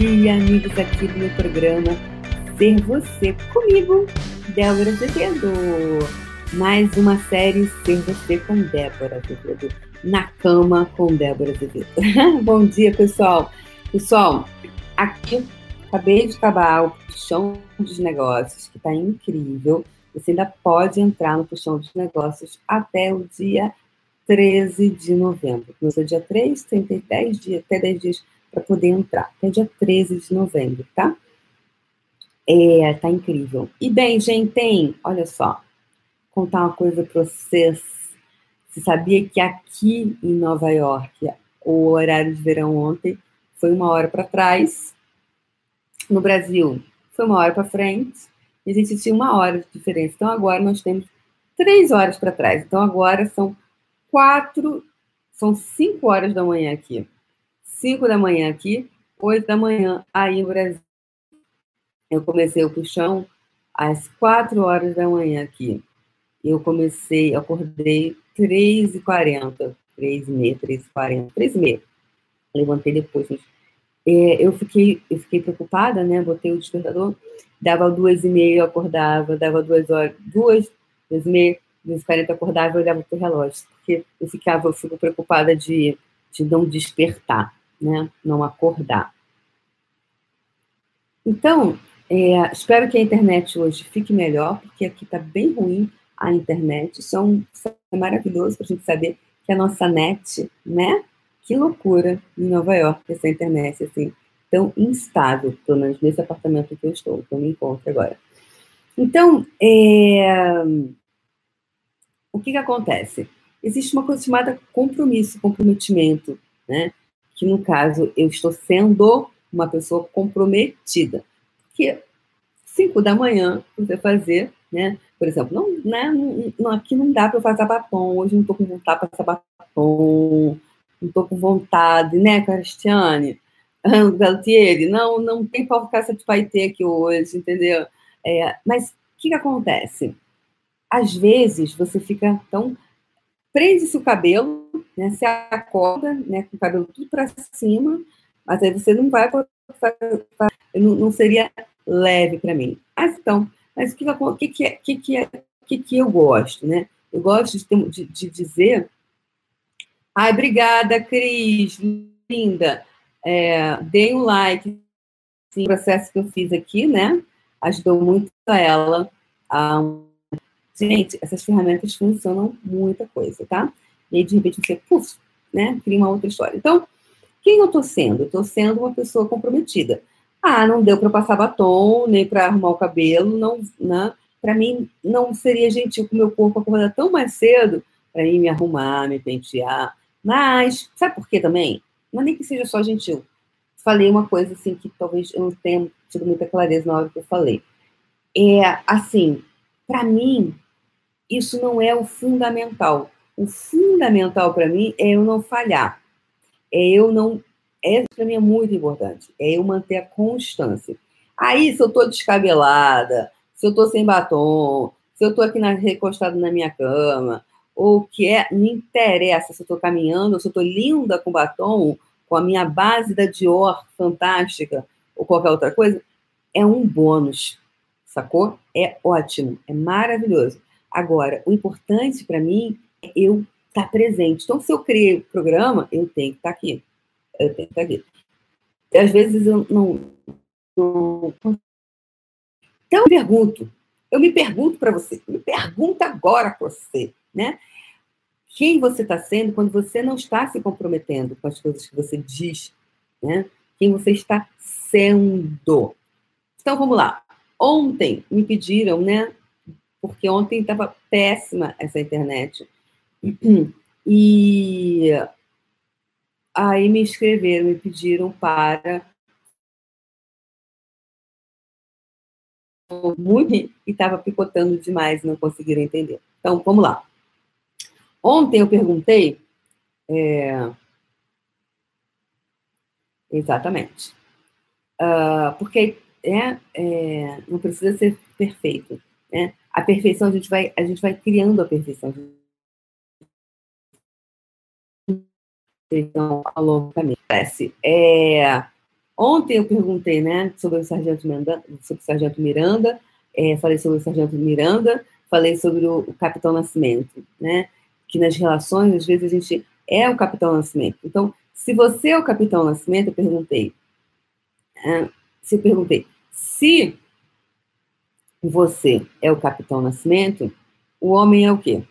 dia, amigos aqui do meu programa Ser Você comigo, Débora Azevedo. Mais uma série Ser Você com Débora Azevedo. Na cama com Débora Azevedo. Bom dia, pessoal. Pessoal, aqui acabei de acabar o puxão dos negócios, que está incrível. Você ainda pode entrar no puxão dos negócios até o dia 13 de novembro. Começou dia 3, tem 10 dias, até 10 dias para poder entrar. Até dia 13 de novembro, tá? É, tá incrível. E bem, gente, tem, olha só, contar uma coisa para vocês. Você sabia que aqui em Nova York, o horário de verão ontem foi uma hora para trás. No Brasil, foi uma hora para frente. E a gente tinha uma hora de diferença. Então agora nós temos três horas para trás. Então agora são quatro, são cinco horas da manhã aqui. Cinco da manhã aqui, oito da manhã aí no Brasil. Eu comecei o puxão às quatro horas da manhã aqui. Eu comecei, acordei três e quarenta, três e meia, três e quarenta, três e meia. Levantei depois, mas é, eu fiquei, eu fiquei preocupada, né? Botei o despertador, dava duas e meia, eu acordava, dava duas horas, duas, duas e meia, duas e acordava e olhava para o relógio porque eu ficava, eu fico preocupada de, de não despertar, né? Não acordar. Então, é, espero que a internet hoje fique melhor, porque aqui está bem ruim a internet. Isso é, um, isso é maravilhoso para a gente saber que a nossa net, né? Que loucura em Nova York essa internet assim tão instável, pelo menos nesse apartamento que eu estou, que eu me encontro agora. Então, é, o que, que acontece? existe uma coisa chamada compromisso, comprometimento, né? Que no caso eu estou sendo uma pessoa comprometida. Porque cinco da manhã você fazer, né? Por exemplo, não, né, não, aqui não dá para eu fazer batom, hoje não estou com vontade para fazer batom, não estou com vontade, né, Cristiane? Galtieri, não, não tem para ficar de paetê aqui hoje, entendeu? É, mas o que, que acontece? Às vezes você fica tão prende-se o cabelo, né? Você acorda, né? Com o cabelo tudo para cima, mas aí você não vai não, seria leve para mim. Mas então, mas o que, que, que, é, que, que, é, que, que eu gosto, né? Eu gosto de, de, dizer. Ai, obrigada, Cris, linda. É, dei um like sim, o processo que eu fiz aqui, né? Ajudou muito a ela Gente, essas ferramentas funcionam muita coisa, tá? E aí, de repente, você, puf, né? Cria uma outra história. Então, quem eu tô sendo? Eu tô sendo uma pessoa comprometida. Ah, não deu para passar batom, nem para arrumar o cabelo, não, né? Para mim, não seria gentil com o meu corpo acordar tão mais cedo para ir me arrumar, me pentear. Mas, sabe por quê também? Não é nem que seja só gentil. Falei uma coisa assim que talvez eu não tenha tido muita clareza na hora que eu falei. É assim, para mim, isso não é o fundamental. O fundamental para mim é eu não falhar. É eu não. É, para mim é muito importante. É eu manter a constância. Aí, se eu estou descabelada, se eu estou sem batom, se eu estou aqui na, recostado na minha cama, ou que é, me interessa se eu estou caminhando, se eu estou linda com batom, com a minha base da Dior fantástica, ou qualquer outra coisa, é um bônus, sacou? É ótimo, é maravilhoso. Agora, o importante para mim eu estar tá presente. Então, se eu criei o programa, eu tenho que estar tá aqui. Eu tenho que estar tá aqui. E, às vezes eu não, não. Então, eu pergunto. Eu me pergunto para você. Me pergunta agora para você, né? Quem você está sendo quando você não está se comprometendo com as coisas que você diz, né? Quem você está sendo. Então, vamos lá. Ontem me pediram, né, porque ontem estava péssima essa internet. E aí me escreveram, me pediram para muito e estava picotando demais, não conseguiram entender. Então, vamos lá. Ontem eu perguntei. É... Exatamente. Uh, porque é, é, não precisa ser perfeito. Né? A perfeição, a gente vai, a gente vai criando a perfeição. Então, longo do caminho. É, Ontem eu perguntei, né, sobre o Sargento Miranda, sobre o Sargento Miranda, é, falei sobre o Sargento Miranda, falei sobre o, o, Capitão Nascimento, né, que nas relações, às vezes, a gente é o Capitão Nascimento. Então, se você é o Capitão Nascimento, eu perguntei, é, se eu perguntei, se você é o Capitão Nascimento, o homem é o quê?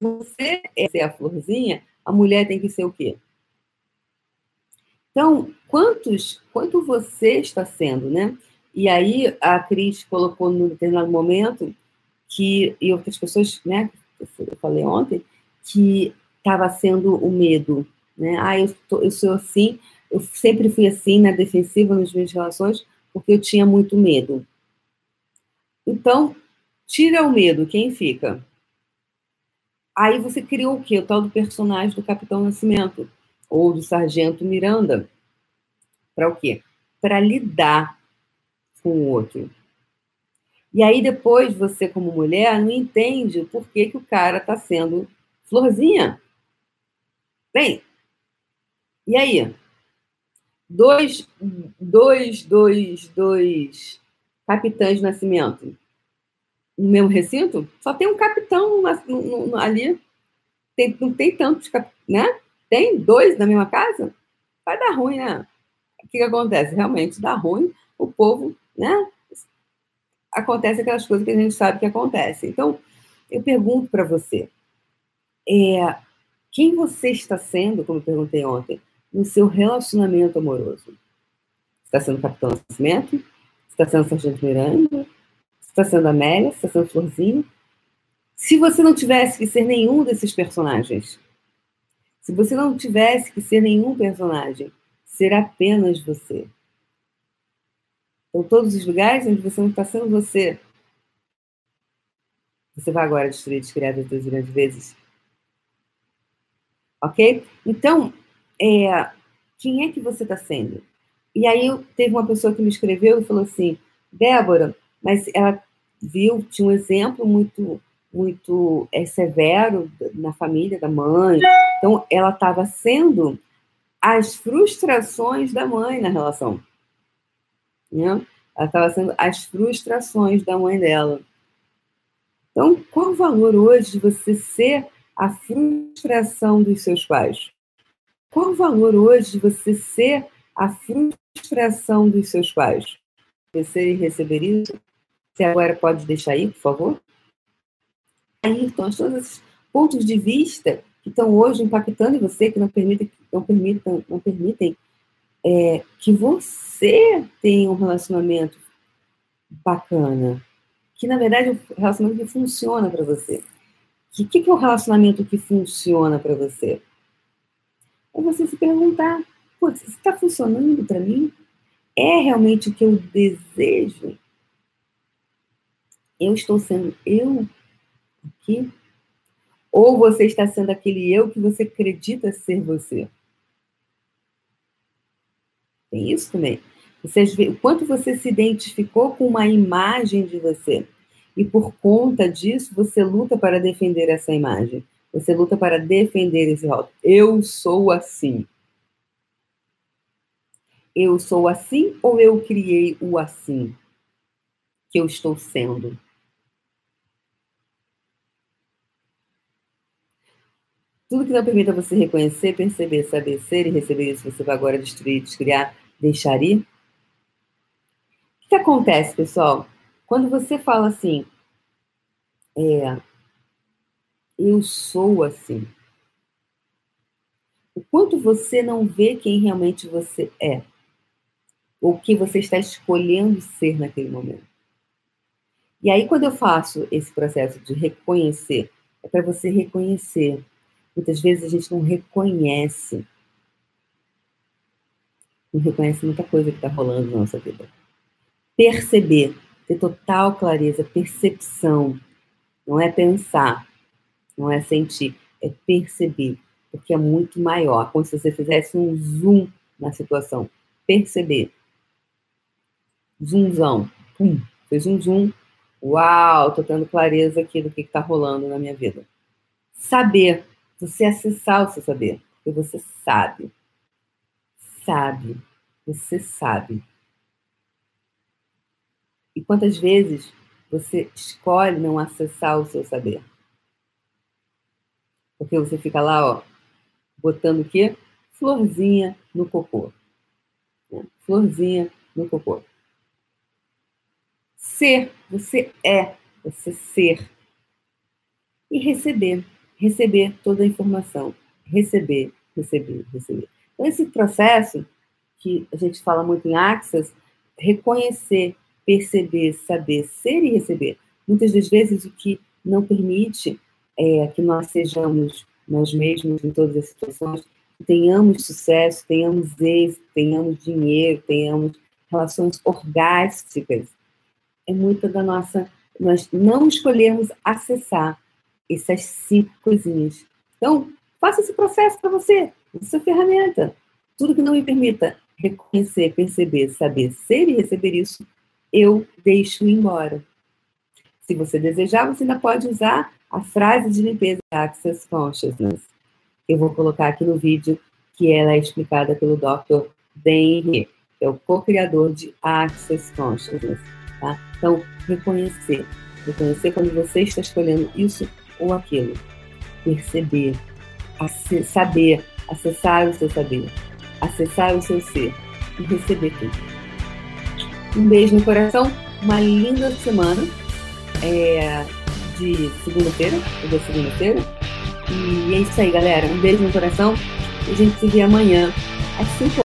Você é a florzinha, a mulher tem que ser o quê? Então, quantos, quanto você está sendo, né? E aí a Cris colocou num determinado momento que, e outras pessoas, né, eu falei ontem, que estava sendo o medo, né? Ah, eu, tô, eu sou assim, eu sempre fui assim na defensiva nas minhas relações, porque eu tinha muito medo. Então, tira o medo, quem fica? Aí você criou o quê? O tal do personagem do Capitão Nascimento, ou do Sargento Miranda. Para o quê? Para lidar com o outro. E aí depois você, como mulher, não entende por que, que o cara está sendo florzinha. Bem, e aí? Dois, dois, dois, dois capitães de nascimento no mesmo recinto? Só tem um capitão ali. Tem, não tem tantos, né? Tem dois na mesma casa? Vai dar ruim, né? O que, que acontece? Realmente dá ruim, o povo, né? Acontece aquelas coisas que a gente sabe que acontecem. Então, eu pergunto para você, é, quem você está sendo, como eu perguntei ontem, no seu relacionamento amoroso? Está sendo Capitão Nascimento? Está sendo Sargento Miranda? Está sendo Amélia? Sendo Florzinho? Se você não tivesse que ser nenhum desses personagens, se você não tivesse que ser nenhum personagem, ser apenas você. Então, todos os lugares onde você não está sendo você, você vai agora destruir, descriar das grandes vezes. Ok? Então, é, quem é que você está sendo? E aí teve uma pessoa que me escreveu e falou assim, Débora, mas ela viu, tinha um exemplo muito muito é, severo na família da mãe. Então, ela estava sendo as frustrações da mãe na relação. Né? Ela estava sendo as frustrações da mãe dela. Então, qual o valor hoje de você ser a frustração dos seus pais? Qual o valor hoje de você ser a frustração dos seus pais? Você receber isso? Você agora pode deixar aí, por favor? Aí, então, todos esses pontos de vista que estão hoje impactando você, que não permitem, não permitem, não permitem é, que você tenha um relacionamento bacana, que na verdade é um relacionamento que funciona para você. O que, que é um relacionamento que funciona para você? É você se perguntar: isso está funcionando para mim? É realmente o que eu desejo? Eu estou sendo eu aqui? Ou você está sendo aquele eu que você acredita ser você? Tem isso também. Você, o quanto você se identificou com uma imagem de você. E por conta disso, você luta para defender essa imagem. Você luta para defender esse rótulo. Eu sou assim. Eu sou assim ou eu criei o assim que eu estou sendo? Tudo que não permita você reconhecer, perceber, saber ser e receber isso, você vai agora destruir, descriar, deixar ir. O que acontece, pessoal? Quando você fala assim, é, eu sou assim. O quanto você não vê quem realmente você é, ou o que você está escolhendo ser naquele momento. E aí, quando eu faço esse processo de reconhecer, é para você reconhecer Muitas vezes a gente não reconhece. Não reconhece muita coisa que está rolando na nossa vida. Perceber, ter total clareza, percepção. Não é pensar, não é sentir, é perceber. Porque é muito maior. Como se você fizesse um zoom na situação. Perceber. Zoomzão. Pum. Fez um zoom. Uau, tô tendo clareza aqui do que está rolando na minha vida. Saber você acessar o seu saber, porque você sabe. Sabe. Você sabe. E quantas vezes você escolhe não acessar o seu saber? Porque você fica lá, ó, botando o quê? Florzinha no cocô. Né? Florzinha no cocô. Ser, você é, você ser. E receber, receber toda a informação. Receber, receber, receber. Então, esse processo, que a gente fala muito em Axis, reconhecer, perceber, saber, ser e receber. Muitas das vezes o que não permite é que nós sejamos nós mesmos em todas as situações, tenhamos sucesso, tenhamos êxito, tenhamos dinheiro, tenhamos relações orgásticas. É muito da nossa. Nós não escolhermos acessar essas cinco coisinhas. Então, faça esse processo para você, essa ferramenta. Tudo que não me permita reconhecer, perceber, saber ser e receber isso, eu deixo embora. Se você desejar, você ainda pode usar a frase de limpeza Access Consciousness. Eu vou colocar aqui no vídeo que ela é explicada pelo Dr. Dan Henry, que é o co-criador de Access Consciousness. Tá? Então, reconhecer. Reconhecer quando você está escolhendo isso ou aquilo. Perceber, saber, acessar o seu saber, acessar o seu ser e receber tudo. Um beijo no coração, uma linda semana é, de segunda-feira, hoje segunda-feira. E é isso aí, galera. Um beijo no coração a gente se vê amanhã às 5